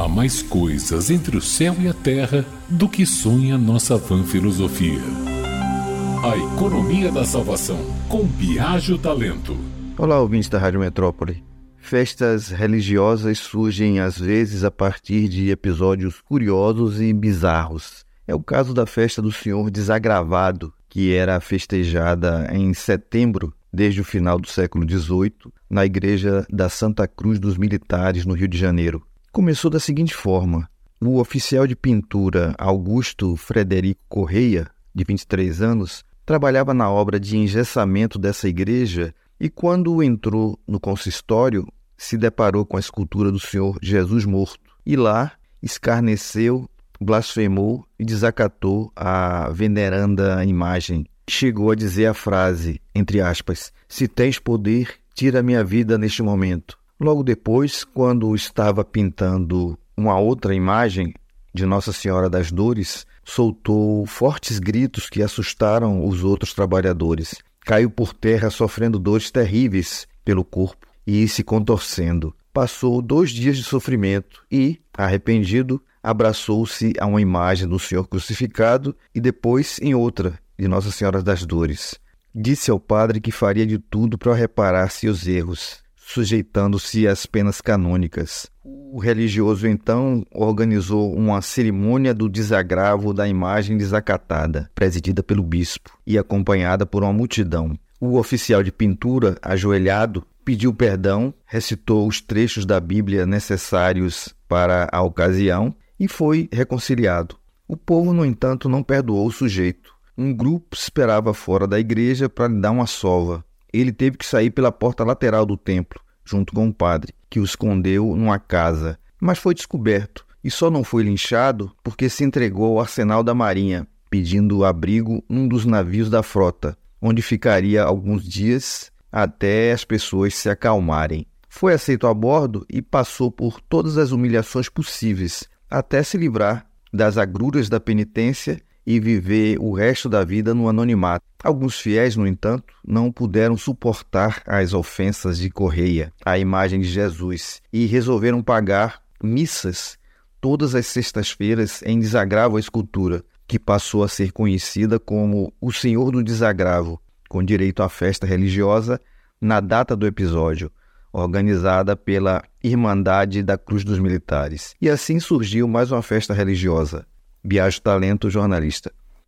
Há mais coisas entre o céu e a terra do que sonha nossa vã filosofia. A economia da salvação, com Biagio Talento. Olá, ouvintes da Rádio Metrópole. Festas religiosas surgem às vezes a partir de episódios curiosos e bizarros. É o caso da festa do Senhor Desagravado, que era festejada em setembro desde o final do século XVIII na igreja da Santa Cruz dos Militares, no Rio de Janeiro começou da seguinte forma: o oficial de pintura Augusto Frederico Correia, de 23 anos, trabalhava na obra de engessamento dessa igreja e, quando entrou no consistório, se deparou com a escultura do Senhor Jesus morto e lá escarneceu, blasfemou e desacatou a veneranda imagem. Chegou a dizer a frase, entre aspas, se tens poder, tira minha vida neste momento. Logo depois, quando estava pintando uma outra imagem de Nossa Senhora das Dores, soltou fortes gritos que assustaram os outros trabalhadores. Caiu por terra sofrendo dores terríveis pelo corpo e se contorcendo. Passou dois dias de sofrimento e, arrependido, abraçou-se a uma imagem do Senhor crucificado e depois em outra de Nossa Senhora das Dores. Disse ao padre que faria de tudo para reparar seus erros sujeitando-se às penas canônicas. O religioso então organizou uma cerimônia do desagravo da imagem desacatada, presidida pelo bispo e acompanhada por uma multidão. O oficial de pintura, ajoelhado, pediu perdão, recitou os trechos da Bíblia necessários para a ocasião e foi reconciliado. O povo, no entanto, não perdoou o sujeito. Um grupo esperava fora da igreja para lhe dar uma sova ele teve que sair pela porta lateral do templo, junto com o padre, que o escondeu numa casa, mas foi descoberto e só não foi linchado porque se entregou ao arsenal da Marinha, pedindo abrigo num dos navios da frota, onde ficaria alguns dias até as pessoas se acalmarem. Foi aceito a bordo e passou por todas as humilhações possíveis, até se livrar das agruras da penitência e viver o resto da vida no anonimato. Alguns fiéis, no entanto, não puderam suportar as ofensas de Correia à imagem de Jesus e resolveram pagar missas todas as sextas-feiras em desagravo à escultura, que passou a ser conhecida como o Senhor do Desagravo, com direito à festa religiosa na data do episódio, organizada pela Irmandade da Cruz dos Militares. E assim surgiu mais uma festa religiosa, Biagio Talento Jornalista.